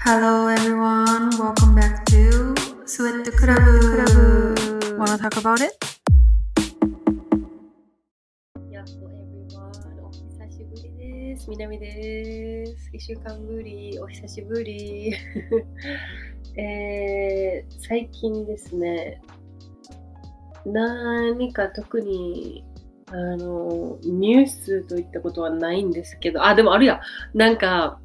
Hello everyone, welcome back to Sweat Club. Wanna talk about it? やっと everyone お久しぶりです。みなみです。一週間ぶり、お久しぶり。えー、最近ですね、何か特にあのニュースといったことはないんですけど、あ、でもあるや。なんか、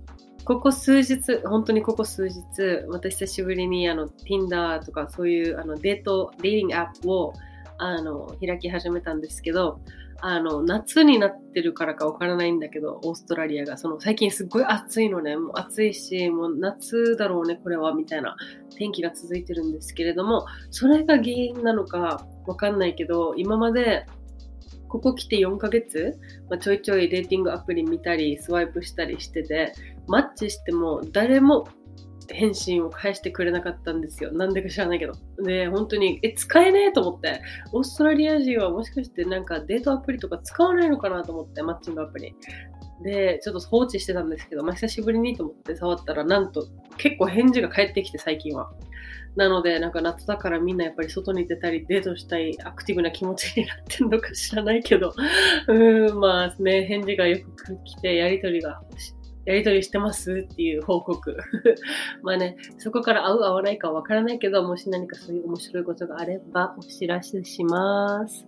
ここ数日、本当にここ数日、また久しぶりにあの Tinder とかそういうあのデート、デーティングアップをあの開き始めたんですけど、あの夏になってるからかわからないんだけど、オーストラリアが。その最近すっごい暑いのね、もう暑いし、もう夏だろうね、これはみたいな天気が続いてるんですけれども、それが原因なのかわかんないけど、今までここ来て4ヶ月、まあ、ちょいちょいデーティングアプリ見たり、スワイプしたりしてて、マッチしても誰も返信を返してくれなかったんですよ。なんでか知らないけど。で、本当に、え、使えねえと思って。オーストラリア人はもしかしてなんかデートアプリとか使わないのかなと思って、マッチングアプリ。で、ちょっと放置してたんですけど、まあ、久しぶりにと思って触ったら、なんと結構返事が返ってきて、最近は。なので、なんか夏だからみんなやっぱり外に出たり、デートしたいアクティブな気持ちになってんのか知らないけど、うーん、まあね、返事がよく来て、やりとりがやりとりしてますっていう報告。まあね、そこから合う合わないかわからないけど、もし何かそういう面白いことがあればお知らせします。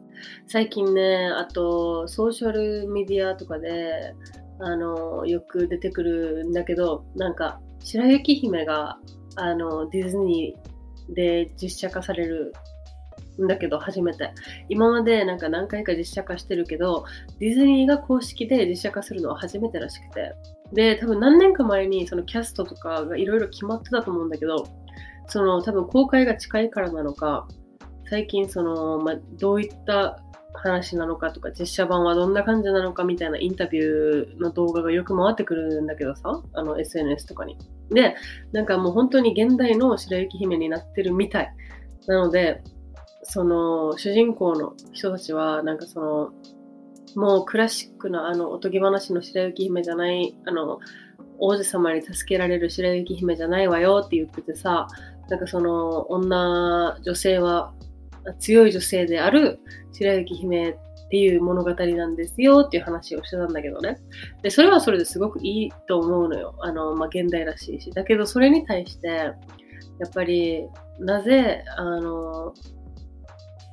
最近ね、あと、ソーシャルメディアとかで、あの、よく出てくるんだけど、なんか、白雪姫が、あの、ディズニーで実写化されるんだけど、初めて。今までなんか何回か実写化してるけど、ディズニーが公式で実写化するのは初めてらしくて。で、多分何年か前にそのキャストとかがいろいろ決まってたと思うんだけど、その多分公開が近いからなのか、最近その、まあ、どういった話なのかとか、実写版はどんな感じなのかみたいなインタビューの動画がよく回ってくるんだけどさ、あの SNS とかに。で、なんかもう本当に現代の白雪姫になってるみたい。なので、その主人公の人たちは、なんかその、もうクラシックなあのおとぎ話の白雪姫じゃない、あの、王子様に助けられる白雪姫じゃないわよって言っててさ、なんかその女、女性は強い女性である白雪姫っていう物語なんですよっていう話をしてたんだけどね。で、それはそれですごくいいと思うのよ。あの、まあ、現代らしいし。だけどそれに対して、やっぱり、なぜ、あの、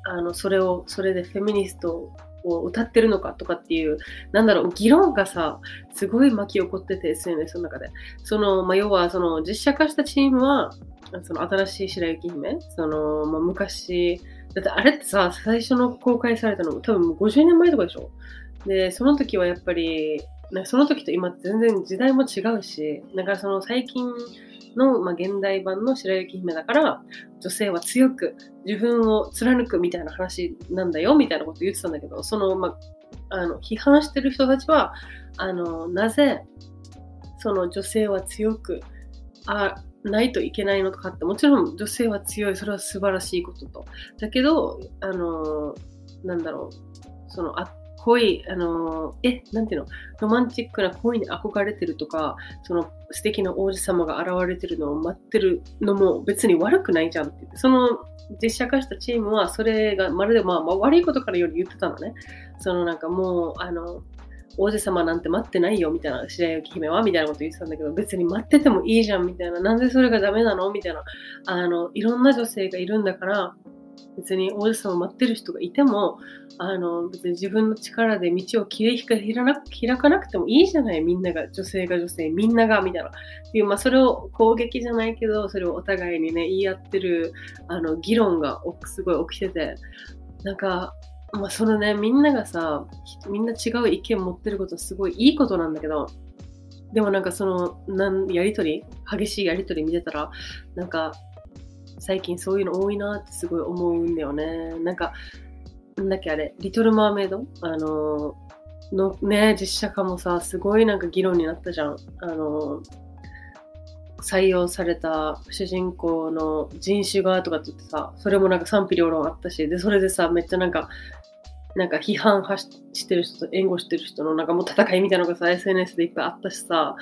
あの、それを、それでフェミニストを歌ってるのかとかっていう、なんだろう、議論がさ、すごい巻き起こってて、SNS の中で。その、まあ、要は、その、実写化したチームは、その、新しい白雪姫、その、まあ、昔、だってあれってさ、最初の公開されたの多分もう50年前とかでしょで、その時はやっぱり、その時と今全然時代も違うし、だからその最近の、まあ、現代版の白雪姫だから、女性は強く自分を貫くみたいな話なんだよみたいなこと言ってたんだけど、その、まあ、あの批判してる人たちは、あの、なぜ、その女性は強く、あ、ないといけないのかって、もちろん女性は強い、それは素晴らしいことと。だけど、あの、なんだろう、その、あ恋、あの、え、なんていうの、ロマンチックな恋に憧れてるとか、その素敵な王子様が現れてるのを待ってるのも別に悪くないじゃんって、その実写化したチームはそれがまるでまあ、まあ、悪いことからより言ってたのね。そのなんかもう、あの、王子様なんて待ってないよみたいな白雪姫はみたいなこと言ってたんだけど別に待っててもいいじゃんみたいな。なんでそれがダメなの？みたいな。あのいろんな女性がいるんだから別に王子様待ってる人がいてもあの別に自分の力で道を切り開開かなくてもいいじゃない。みんなが女性が女性みんながみたいな。っていう、まあ、それを攻撃じゃないけどそれをお互いにね言い合ってるあの議論がすごい起きてて。なんかまあ、そのね、みんながさ、みんな違う意見持ってることすごいいいことなんだけど、でもなんかその、なんやりとり、激しいやりとり見てたら、なんか、最近そういうの多いなってすごい思うんだよね。なんか、なんだっけあれ、リトル・マーメイド？あの、のね、実写化もさ、すごいなんか議論になったじゃん。あの、採用された主人公の人種がとかって言ってさ、それもなんか賛否両論あったし、で、それでさ、めっちゃなんか、なんか批判してる人と援護してる人のなんかもう戦いみたいなのがさ、SNS でいっぱいあったしさ、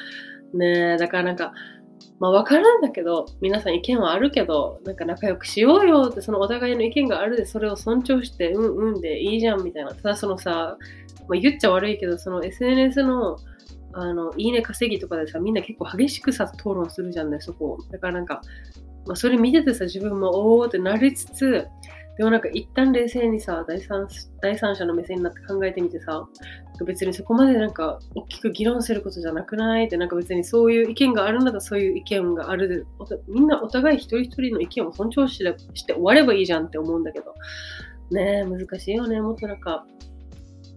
ねえ、だからなんか、まあ分からんだけど、皆さん意見はあるけど、なんか仲良くしようよって、そのお互いの意見があるで、それを尊重して、うんうんでいいじゃんみたいな。ただそのさ、まあ、言っちゃ悪いけど、その SNS のあの、いいね稼ぎとかでさ、みんな結構激しくさ、討論するじゃんね、そこ。だからなんか、まあ、それ見ててさ、自分もおおってなりつつ、でもなんか一旦冷静にさ、第三第三者の目線になって考えてみてさ、別にそこまでなんか大きく議論することじゃなくないってなんか別にそういう意見があるんだったらそういう意見があるみんなお互い一人一人の意見を尊重してして終わればいいじゃんって思うんだけど。ねえ難しいよね。もっとなんか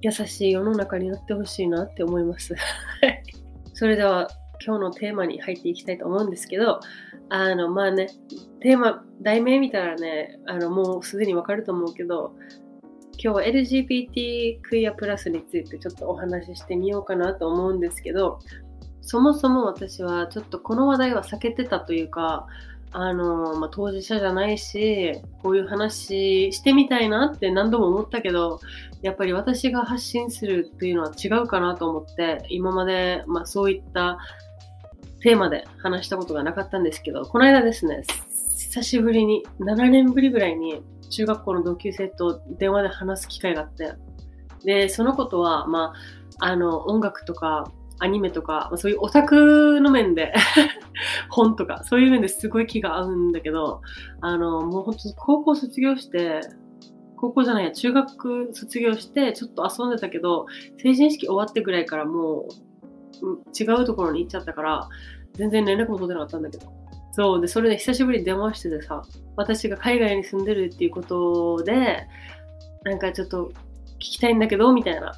優しい世の中になってほしいなって思います。それでは今日のテーマに入っていきたいと思うんですけどあのまあねテーマ題名見たらねあのもうすでにわかると思うけど今日は LGBT クイアプラスについてちょっとお話ししてみようかなと思うんですけど、そもそも私はちょっとこの話題は避けてたというか、あの、まあ、当事者じゃないし、こういう話してみたいなって何度も思ったけど、やっぱり私が発信するっていうのは違うかなと思って、今まで、まあ、そういったテーマで話したことがなかったんですけど、この間ですね、久しぶりに、7年ぶりぐらいに中学校の同級生と電話で話す機会があって、で、そのことは、まあ、あの、音楽とか、アニメとか、そういうオタクの面で 本とか、そういう面ですごい気が合うんだけど、あの、もう本当高校卒業して、高校じゃないや、中学卒業して、ちょっと遊んでたけど、成人式終わってぐらいからもう、違うところに行っちゃったから、全然連絡も取ってなかったんだけど。そう。で、それで久しぶりに電話しててさ、私が海外に住んでるっていうことで、なんかちょっと聞きたいんだけど、みたいな。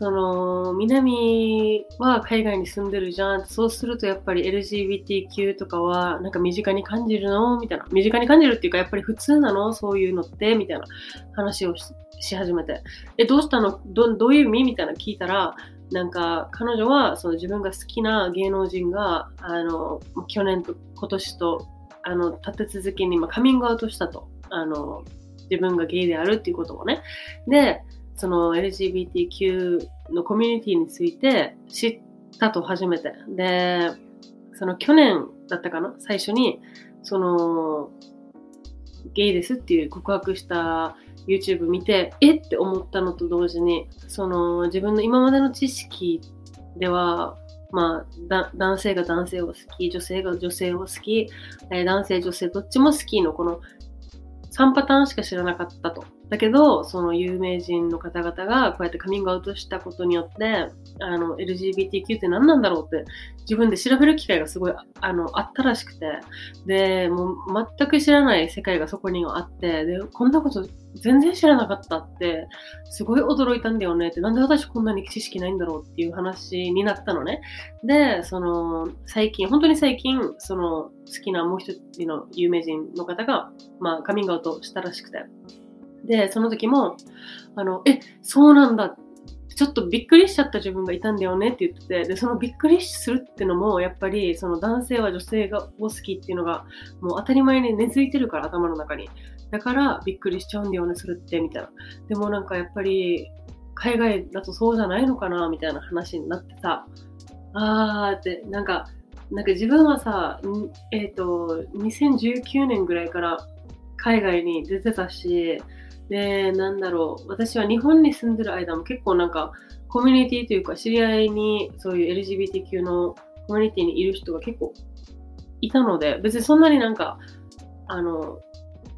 その、南は海外に住んでるじゃん。そうするとやっぱり LGBTQ とかはなんか身近に感じるの？みたいな。身近に感じるっていうかやっぱり普通なの？そういうのって？みたいな話をし始めて。え、どうしたの？どどういう意味？みたいな聞いたら、なんか彼女はその自分が好きな芸能人があの去年と今年とあの立て続けにまカミングアウトしたと。あの自分がゲイであるっていうことをね。でその LGBTQ のコミュニティについて知ったと初めて。でその去年だったかな？最初にそのゲイですっていう告白した YouTube 見て、えって思ったのと同時に、その自分の今までの知識では、まあ、男性が男性を好き、女性が女性を好き、えー、男性、女性どっちも好きのこの3パターンしか知らなかったと。だけど、その有名人の方々がこうやってカミングアウトしたことによって、あの、LGBTQ って何なんだろうって自分で調べる機会がすごい、あの、あったらしくて、で、もう全く知らない世界がそこにあって、で、こんなこと全然知らなかったって、すごい驚いたんだよねって、なんで私こんなに知識ないんだろうっていう話になったのね。で、その、最近、本当に最近、その、好きなもう一人の有名人の方が、まあ、カミングアウトしたらしくて。で、その時も、あの、え、そうなんだ。ちょっとびっくりしちゃった自分がいたんだよねって言ってて、で、そのびっくりするってのも、やっぱり、その男性は女性がを好きっていうのが、もう当たり前に根付いてるから、頭の中に。だから、びっくりしちゃうんだよね、それって、みたいな。でもなんかやっぱり、海外だとそうじゃないのかな、みたいな話になってさ、あーって、なんか、なんか自分はさ、えっ、ー、と、2019年ぐらいから海外に出てたし、で、なんだろう、私は日本に住んでる間も結構なんか、コミュニティというか、知り合いにそういう LGBTQ のコミュニティにいる人が結構いたので、別にそんなになんか、あの、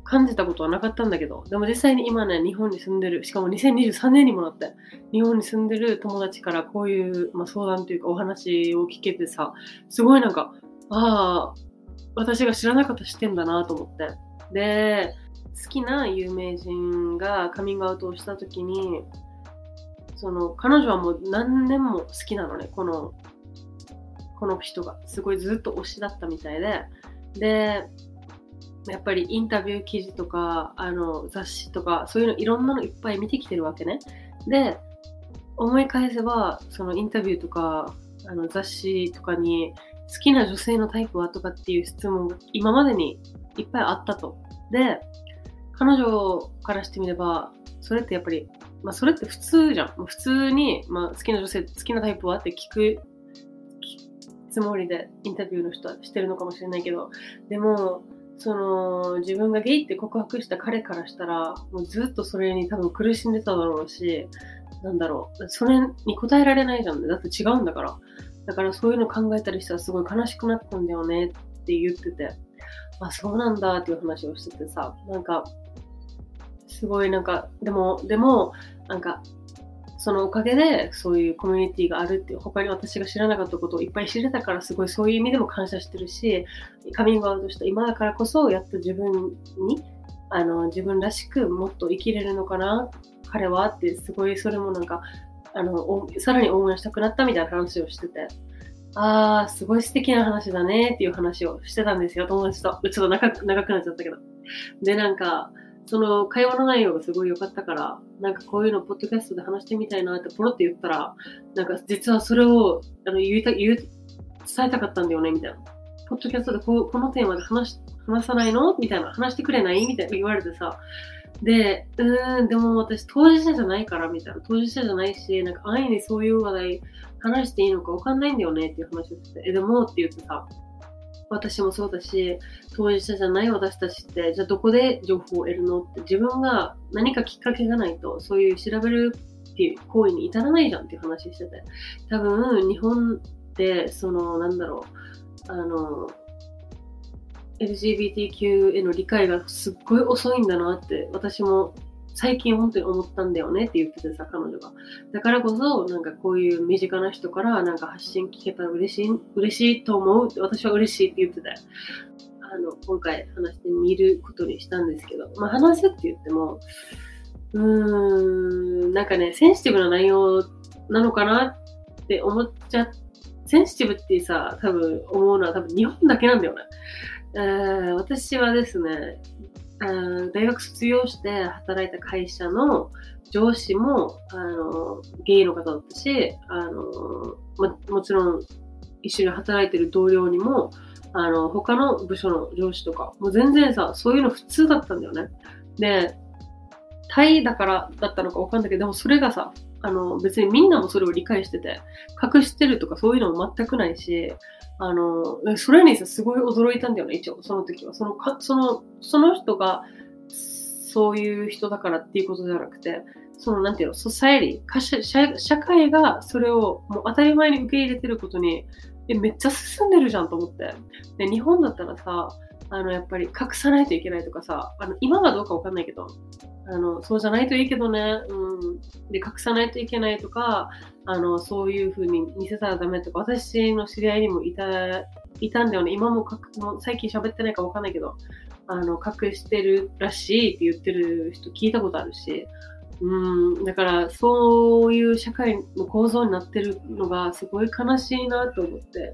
感じたことはなかったんだけど、でも実際に今ね、日本に住んでる、しかも2023年にもなって、日本に住んでる友達からこういう、まあ、相談というかお話を聞けてさ、すごいなんか、ああ、私が知らなかった視点だなと思って。で、好きな有名人がカミングアウトをした時にその彼女はもう何年も好きなのねこのこの人が。すごいずっと推しだったみたいで。でやっぱりインタビュー記事とかあの雑誌とかそういうのいろんなのいっぱい見てきてるわけね。で思い返せばそのインタビューとかあの雑誌とかに好きな女性のタイプはとかっていう質問が今までにいっぱいあったと。で、彼女からしてみれば、それってやっぱり、まあそれって普通じゃん。普通に、まあ好きな女性、好きなタイプはって聞く、つもりでインタビューの人はしてるのかもしれないけど、でも、その自分がゲイって告白した彼からしたら、もうずっとそれに多分苦しんでただろうし、なんだろう、それに答えられないじゃんね。だって違うんだから。だからそういうの考えたりしたらすごい悲しくなったんだよねって言ってて、あ、そうなんだっていう話をしててさ、なんか、すごいなんか、でも、でも、なんか、そのおかげでそういうコミュニティがあるっていう他に私が知らなかったことをいっぱい知れたからすごいそういう意味でも感謝してるしカミングアウトした今だからこそやっと自分にあの自分らしくもっと生きれるのかな彼はってすごいそれもなんかあのさらに応援したくなったみたいな話をしててああすごい素敵な話だねっていう話をしてたんですよ友達と。ちょっと長く長くなっちゃったけど。でなんかその会話の内容がすごい良かったから、なんかこういうのポッドキャストで話してみたいなってポロって言ったら、なんか実はそれをあの言いた言う伝えたかったんだよねみたいな。ポッドキャストでここのテーマで話話さないの？みたいな。話してくれない？みたいな言われてさ。で、うーん、でも私当事者じゃないからみたいな。当事者じゃないし、なんか安易にそういう話題話していいのかわかんないんだよねっていう話をしてて、え、でも？って言ってさ、私もそうだし、当事者じゃない私たちって、じゃあどこで情報を得るのって自分が何かきっかけがないと、そういう調べるっていう行為に至らないじゃんっていう話してて。多分、日本って、その、なんだろう、あの、LGBTQ への理解がすっごい遅いんだなって私も最近本当に思ったんだよねって言っててさ、彼女が。だからこそ、なんかこういう身近な人からなんか発信聞けたら嬉しい、嬉しいと思うって、私は嬉しいって言ってて、あの、今回話してみることにしたんですけど、まあ話すって言っても、うーん、なんかね、センシティブな内容なのかなって思っちゃセンシティブってさ、多分思うのは多分日本だけなんだよね。えー、私はですね、大学卒業して働いた会社の上司もあのゲイの方だったしあの、ま、もちろん一緒に働いてる同僚にもあの他の部署の上司とかもう全然さそういうの普通だったんだよね。でタイだからだったのかわかんないけどでもそれがさあの別にみんなもそれを理解してて隠してるとかそういうのも全くないしあの、それにさ、すごい驚いたんだよね、一応、その時は。そのか、その、その人が、そういう人だからっていうことじゃなくて、その、なんていうの、ソサエリ社、社会がそれをもう当たり前に受け入れてることに、え、めっちゃ進んでるじゃんと思って。で、日本だったらさ、あの、やっぱり隠さないといけないとかさ、あの、今はどうかわかんないけど、あの、そうじゃないといいけどね、うん。で、隠さないといけないとか、あの、そういう風に見せたらダメとか、私の知り合いにもいた、いたんだよね。今もかもう最近喋ってないかわかんないけど、あの、隠してるらしいって言ってる人聞いたことあるし、うん、だからそういう社会の構造になってるのがすごい悲しいなと思って、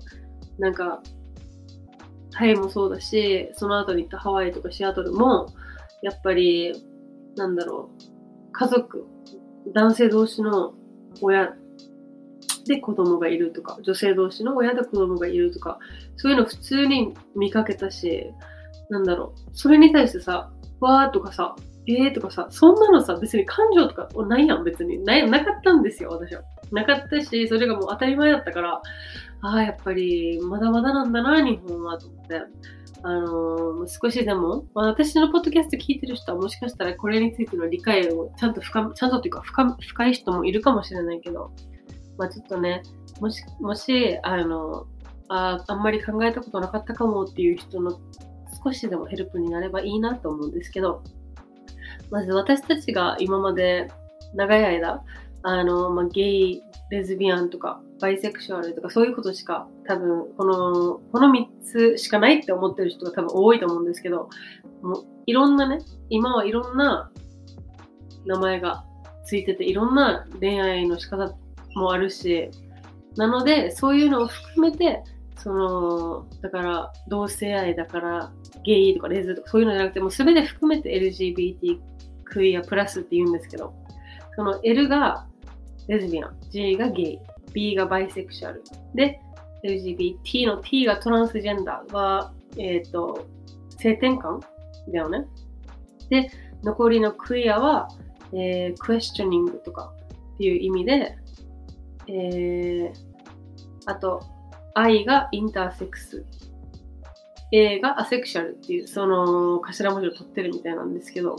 なんか、タイもそうだし、その後に行ったハワイとかシアトルも、やっぱり、なんだろう、家族、男性同士の親で子供がいるとか、女性同士の親で子供がいるとか、そういうの普通に見かけたし、なんだろう、それに対してさ、わーとかさ、えーとかさ、そんなのさ、別に感情とかないやん、別に。ななかったんですよ、私は。なかったし、それがもう当たり前だったから、ああ、やっぱり、まだまだなんだな、日本は、と思って。あのー、少しでも、まあ、私のポッドキャスト聞いてる人はもしかしたらこれについての理解をちゃんと深、ちゃんとというか深深い人もいるかもしれないけど、まあちょっとね、もし、もし、あの、ああんまり考えたことなかったかもっていう人の少しでもヘルプになればいいなと思うんですけど、まず私たちが今まで長い間、あの、まあ、ゲイ、レズビアンとか、バイセクシュアルとか、そういうことしか、多分、この、この3つしかないって思ってる人が多分多いと思うんですけど、もういろんなね、今はいろんな名前がついてて、いろんな恋愛の仕方もあるし、なので、そういうのを含めて、その、だから、同性愛だから、ゲイとかレズとかそういうのじゃなくて、もう全て含めて LGBT クイアプラスって言うんですけど、その L がレズビアン、G がゲイ、B がバイセクシャル。で、LGBT の T がトランスジェンダーは、えっ、ー、と、性転換だよね。で、残りのクイアは、えー、クエスチョニングとかっていう意味で、えー、あと、I がインターセックス。A がアセクシャルっていう、その頭文字を取ってるみたいなんですけど、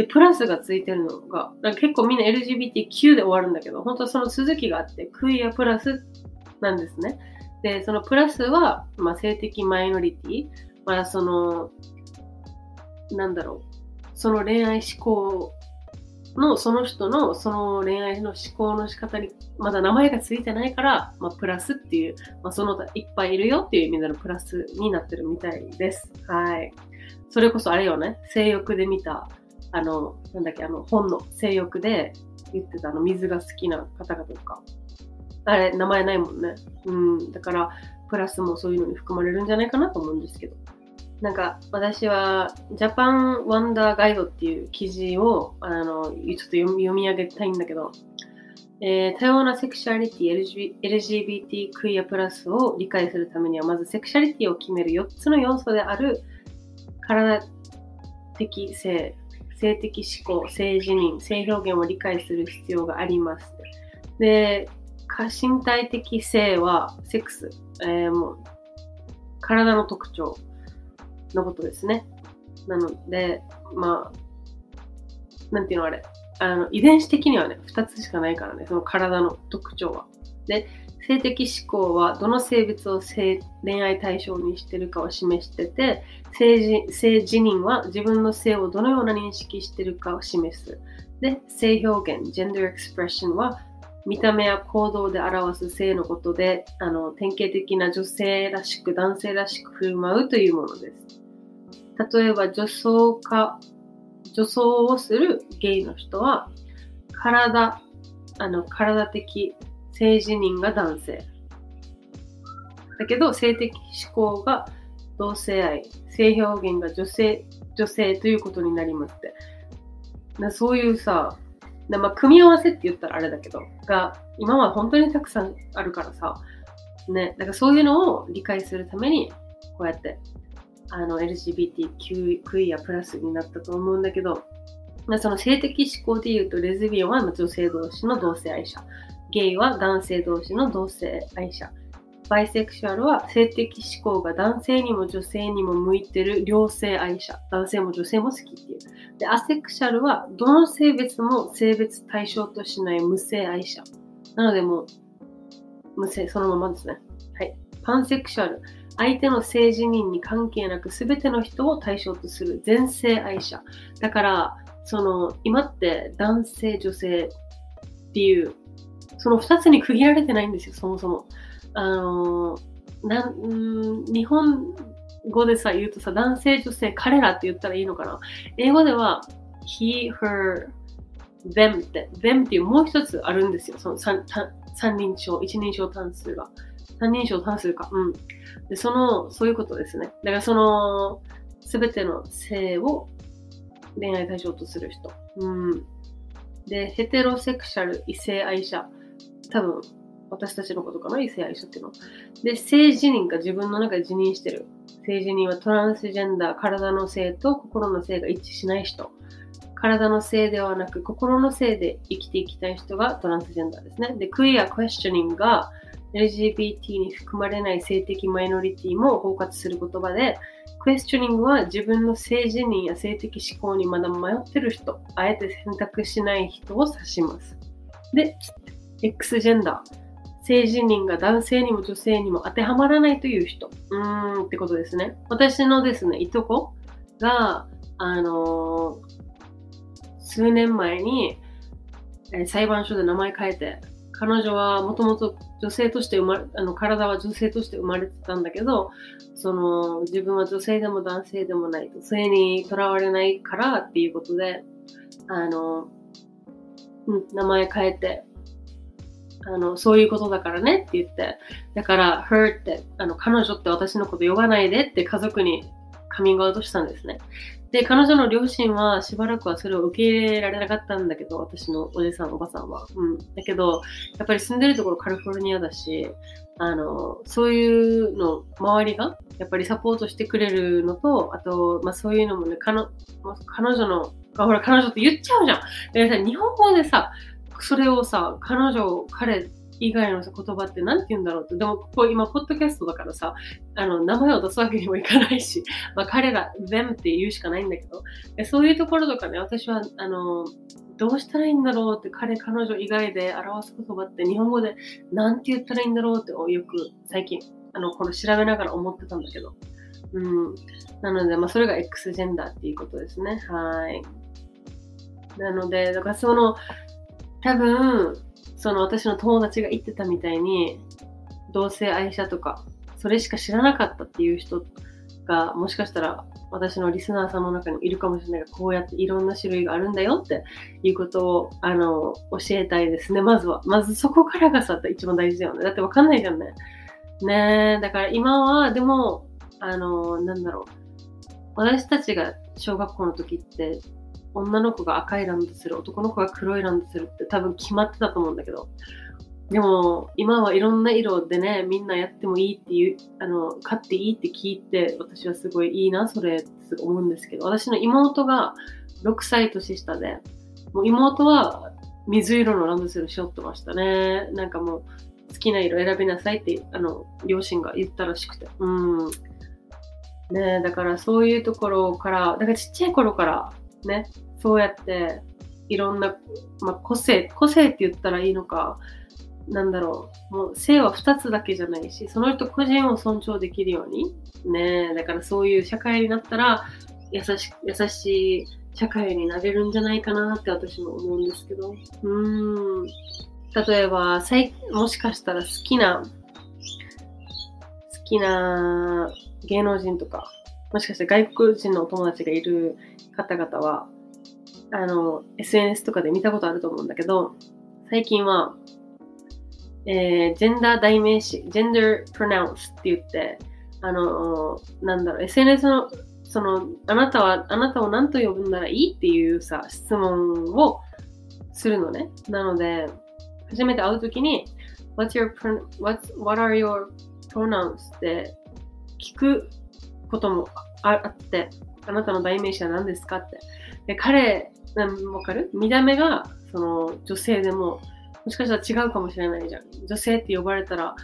で、プラスがついてるのが、なんか結構みんな LGBTQ で終わるんだけど、本当はその続きがあって、クイアプラスなんですね。で、そのプラスは、まあ、性的マイノリティ、まあ、その、なんだろう、その恋愛思考の、その人のその恋愛の思考の仕方に、まだ名前がついてないから、まあ、プラスっていう、まあ、その他いっぱいいるよっていう意味でのプラスになってるみたいです。はい。それこそあれよね、性欲で見た、あの、なんだっけ、あの、本の性欲で言ってたあの、水が好きな方々とか、あれ、名前ないもんね。うん。だから、プラスもそういうのに含まれるんじゃないかなと思うんですけど。なんか、私は、ジャパンワンダーガイドっていう記事を、あの、ちょっと読み読み上げたいんだけど、えー、多様なセクシャリティ、LGBT クイアプラスを理解するためには、まずセクシャリティを決める4つの要素である、体的性、性的思考、性自認、性表現を理解する必要があります。で、過身体的性はセックス、えー、もう体の特徴のことですね。なので、まあ、なんていうのあれ、あの遺伝子的にはね、2つしかないからね、その体の特徴は。で、性的思考はどの性別を性恋愛対象にしてるかを示してて性性自認は自分の性をどのような認識してるかを示す。で、性表現、gender expression は見た目や行動で表す性のことで、あの典型的な女性らしく男性らしく振る舞うというものです。例えば女装か、女装をするゲイの人は、体、あの体的性自認が男性。だけど、性的思考が同性愛、性表現が女性、女性ということになりますって。そういうさ、まあ、組み合わせって言ったらあれだけど、が、今は本当にたくさんあるからさ、ね、だからそういうのを理解するために、こうやって、あの、LGBTQ クイアプラスになったと思うんだけど、まあ、その性的思考で言うと、レズビアンは女性同士の同性愛者。ゲイは男性同士の同性愛者。バイセクシュアルは性的思考が男性にも女性にも向いてる両性愛者。男性も女性も好きっていう。で、アセクシャルはどの性別も性別対象としない無性愛者。なのでもう、無性、そのままですね。はい。パンセクシャル。相手の性自認に関係なく全ての人を対象とする全性愛者。だから、その、今って男性、女性っていうその2つに区切られてないんですよ、そもそも。あのなん日本語でさ、言うとさ、男性、女性、彼らって言ったらいいのかな。英語では、he, her, them って、them っていうもう一つあるんですよ。その三三人称、一人称単数が。三人称単数か。うん。で、その、そういうことですね。だからその、すべての性を恋愛対象とする人。うん。で、ヘテロセクシャル、異性愛者。多分、私たちのことかな異性愛者っていうのは。で、性自認が自分の中で自認してる。性自認はトランスジェンダー、体の性と心の性が一致しない人。体の性ではなく、心の性で生きていきたい人がトランスジェンダーですね。で、クイアクエスチョニングが LGBT に含まれない性的マイノリティも包括する言葉で、クエスチョニングは自分の性自認や性的思考にまだ迷ってる人、あえて選択しない人を指します。で、X ジェンダー。性自認が男性にも女性にも当てはまらないという人。うーんってことですね。私のですね、いとこが、あのー、数年前に、え、裁判所で名前変えて、彼女はもともと女性として生まれ、あの、体は女性として生まれてたんだけど、その、自分は女性でも男性でもないと、性にとらわれないからっていうことで、あの、うん、名前変えて、あの、そういうことだからねって言って、だから、her って、あの、彼女って私のこと呼ばないでって家族にカミングアウトしたんですね。で、彼女の両親はしばらくはそれを受け入れられなかったんだけど、私のおじさん、おばさんは。うん。だけど、やっぱり住んでるところカリフォルニアだし、あの、そういうの、周りが、やっぱりサポートしてくれるのと、あと、まあそういうのもね、彼女の、ほら、彼女って言っちゃうじゃん。でさ、日本語でさ、それをさ、彼女、彼、以外の言葉って何て言うんだろうって。でも、ここ今、ポッドキャストだからさ、あの、名前を出すわけにもいかないし、まあ、彼ら、them って言うしかないんだけど、そういうところとかね、私は、あの、どうしたらいいんだろうって彼、彼女以外で表す言葉って日本語で何て言ったらいいんだろうってよく最近、あの、この調べながら思ってたんだけど。うん。なので、まあ、それが X ジェンダーっていうことですね。はい。なので、だからその、多分、その私の友達が言ってたみたいに、同性愛者とか、それしか知らなかったっていう人が、もしかしたら私のリスナーさんの中にいるかもしれないが、こうやっていろんな種類があるんだよっていうことを、あの、教えたいですね、まずは。まずそこからがさ、一番大事だよね。だってわかんないじゃんね。ねえ、だから今は、でも、あの、なんだろう。私たちが小学校の時って、女の子が赤いランドする、男の子が黒いランドするって多分決まってたと思うんだけど、でも今はいろんな色でね、みんなやってもいいっていう、あの、買っていいって聞いて、私はすごいいいな、それって思うんですけど、私の妹が6歳年下で、もう妹は水色のランドセルしょってましたね。なんかもう好きな色選びなさいって、あの、両親が言ったらしくて。うん。ねだからそういうところから、だからちっちゃい頃からね、そうやっていろんな、まあ、個性、個性って言ったらいいのか、なんだろう、もう性は2つだけじゃないし、その人個人を尊重できるように、ねだからそういう社会になったら、優し優しい社会になれるんじゃないかなって私も思うんですけど。うーん。例えば、もしかしたら好きな、好きな芸能人とか、もしかして外国人のお友達がいる方々は、あの、SNS とかで見たことあると思うんだけど、最近は、えー、ジェンダー代名詞、ジェンダープロナウンスって言って、あの、なんだろう、SNS の、その、あなたは、あなたを何と呼ぶんならいいっていうさ、質問をするのね。なので、初めて会うときに、What's your, what's, what are your pronouns? って聞くこともあって、あなたの代名詞は何ですかって。で、彼、わかる？見た目が、その、女性でも、もしかしたら違うかもしれないじゃん。女性って呼ばれたら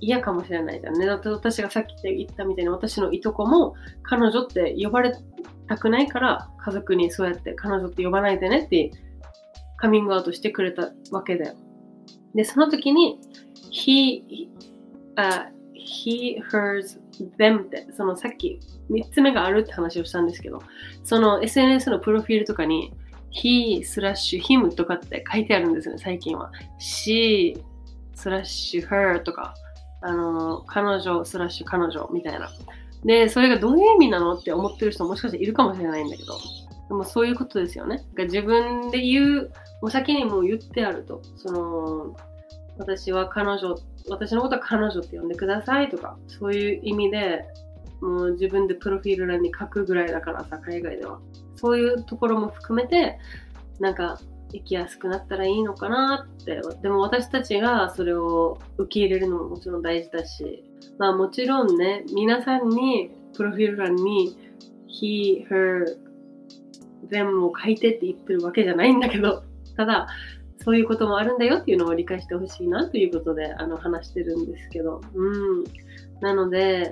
嫌かもしれないじゃんね。だって私がさっき言ったみたいに、私のいとこも、彼女って呼ばれたくないから、家族にそうやって彼女って呼ばないでねってカミングアウトしてくれたわけだよ。で、その時に、he, uh, he, hers, them って、そのさっき3つ目があるって話をしたんですけど、その SNS のプロフィールとかに、he スラッシュ him とかって書いてあるんですよね、最近は。she スラッシュ her とか、あの、彼女スラッシュ彼女みたいな。で、それがどういう意味なのって思ってる人もしかしているかもしれないんだけど、でもそういうことですよね。自分で言う、もう先にもう言ってあると。その、私は彼女、私のことは彼女って呼んでくださいとか、そういう意味で、もう自分でプロフィール欄に書くぐらいだからさ、海外では。そういうところも含めて、なんか、生きやすくなったらいいのかなって。でも私たちがそれを受け入れるのももちろん大事だし、まあもちろんね、皆さんにプロフィール欄に he, her, them を書いてって言ってるわけじゃないんだけど、ただ、そういうこともあるんだよっていうのを理解してほしいなということで、あの、話してるんですけど、うん。なので、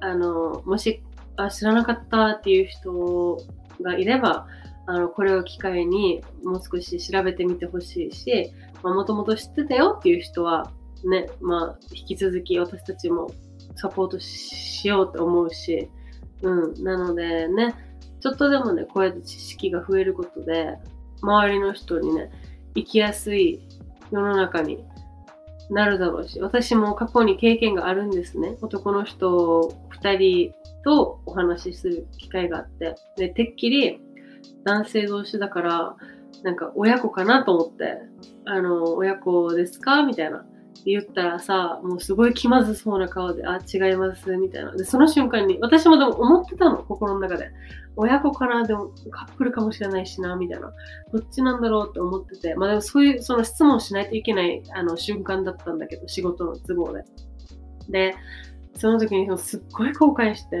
あの、もし、あ、知らなかったっていう人がいれば、あの、これを機会にもう少し調べてみてほしいし、もともと知ってたよっていう人は、ね、まあ、引き続き私たちもサポートしようと思うし、うん。なのでね、ちょっとでもね、こうやって知識が増えることで、周りの人にね、生きやすい世の中になるだろうし、私も過去に経験があるんですね。男の人2人とお話しする機会があって。で、てっきり男性同士だから、なんか親子かなと思って、あの、親子ですか？みたいな。言ったらさ、もうすごい気まずそうな顔で、あ、違います、みたいな。で、その瞬間に、私もでも思ってたの、心の中で。親子かな、でもカップルかもしれないしな、みたいな。どっちなんだろうって思ってて。まあでもそういう、その質問しないといけないあの瞬間だったんだけど、仕事の都合で。で、その時にすっごい後悔して、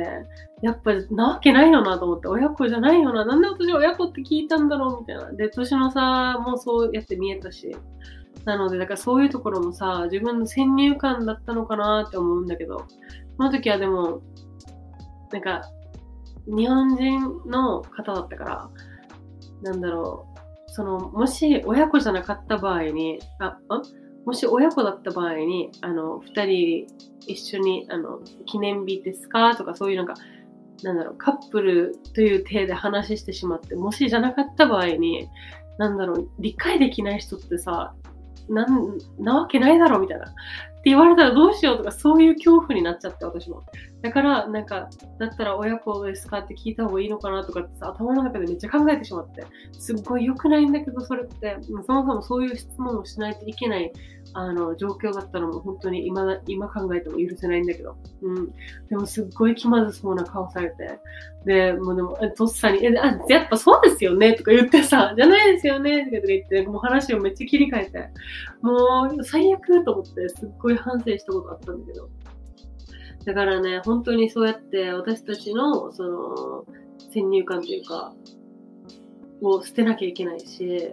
やっぱなわけないよなと思って、親子じゃないよな、なんで私親子って聞いたんだろうみたいな。で、年の差もそうやって見えたし、なので、だからそういうところもさ、自分の先入観だったのかなって思うんだけど、その時はでも、なんか、日本人の方だったから、なんだろう、その、もし親子じゃなかった場合に、あ、あもし親子だった場合に、あの、二人一緒に、あの、記念日ですかとかそういうなんか、なんだろう、カップルという体で話してしまって、もしじゃなかった場合に、なんだろう、理解できない人ってさ、なんなわけないだろうみたいな。って言われたらどうしようとか、そういう恐怖になっちゃって、私も。だから、なんか、だったら親子ですかって聞いた方がいいのかなとかってさ、頭の中でめっちゃ考えてしまって。すっごい良くないんだけど、それって、そもそもそういう質問をしないといけない、あの、状況だったのも本当に今、今考えても許せないんだけど。うん。でもすっごい気まずそうな顔されて。で、もうでも、とっさに、え、あ、やっぱそうですよねとか言ってさ、じゃないですよねとか言って、もう話をめっちゃ切り替えて、もう最悪と思って、すっごい反省したことあったんだけど。だからね、本当にそうやって私たちの、その、先入観というか、を捨てなきゃいけないし、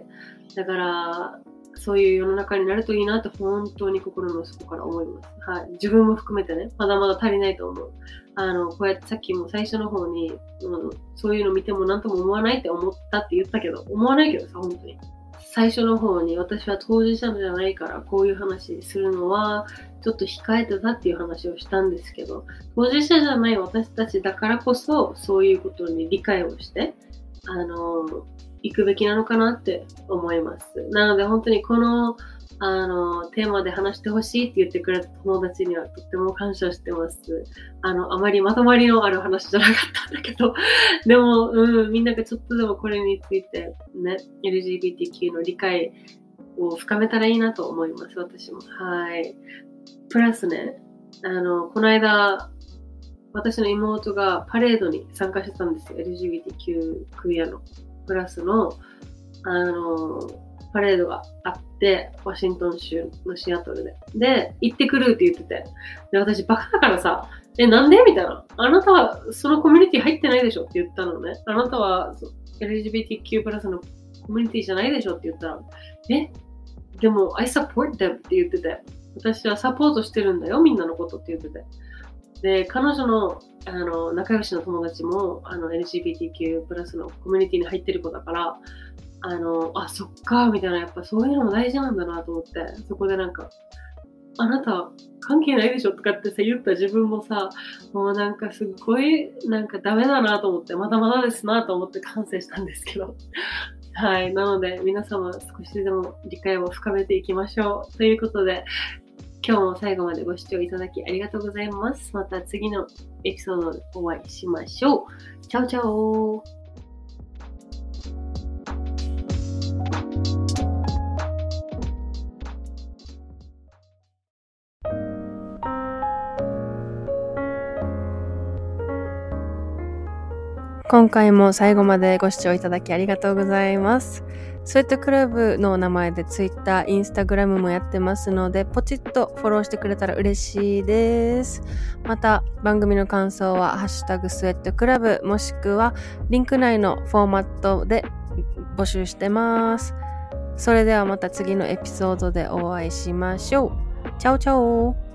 だから、そういう世の中になるといいなって本当に心の底から思います。はい。自分も含めてね、まだまだ足りないと思う。あの、こうやってさっきも最初の方に、うん、そういうの見ても何とも思わないって思ったって言ったけど、思わないけどさ、本当に。最初の方に私は当事者じゃないからこういう話するのはちょっと控えてたっていう話をしたんですけど、当事者じゃない私たちだからこそそういうことに理解をして、あの、行くべきなのかなって思います。なので本当にこのあの、テーマで話してほしいって言ってくれた友達にはとっても感謝してます。あの、あまりまとまりのある話じゃなかったんだけど、でも、うん、みんながちょっとでもこれについてね、LGBTQ の理解を深めたらいいなと思います、私も。はい。プラスね、あの、この間、私の妹がパレードに参加してたんですよ。LGBTQ クイアのプラスの、あの、パレードがあって、ワシントン州のシアトルで。で、行ってくるって言ってて。で、私バカだからさ、え、なんで？みたいな。あなたはそのコミュニティ入ってないでしょって言ったのね。あなたは LGBTQ プラスのコミュニティじゃないでしょって言ったら、え？でも、I support them って言ってて。私はサポートしてるんだよ、みんなのことって言ってて。で、彼女のあの仲良しの友達もあの LGBTQ プラスのコミュニティに入ってる子だから、あの、あ、そっか、みたいな、やっぱそういうのも大事なんだなと思って、そこでなんか、あなた関係ないでしょとかってさ、言った自分もさ、もうなんかすっごい、なんかダメだなと思って、まだまだですなと思って感性したんですけど。はい。なので、皆様少しでも理解を深めていきましょう。ということで、今日も最後までご視聴いただきありがとうございます。また次のエピソードでお会いしましょう。チャオチャオ今回も最後までご視聴いただきありがとうございます。スウェットクラブの名前で Twitter、Instagram もやってますので、ポチッとフォローしてくれたら嬉しいです。また、番組の感想は、ハッシュタグスウェットクラブ、もしくは、リンク内のフォーマットで募集してます。それではまた次のエピソードでお会いしましょう。チャオチャオ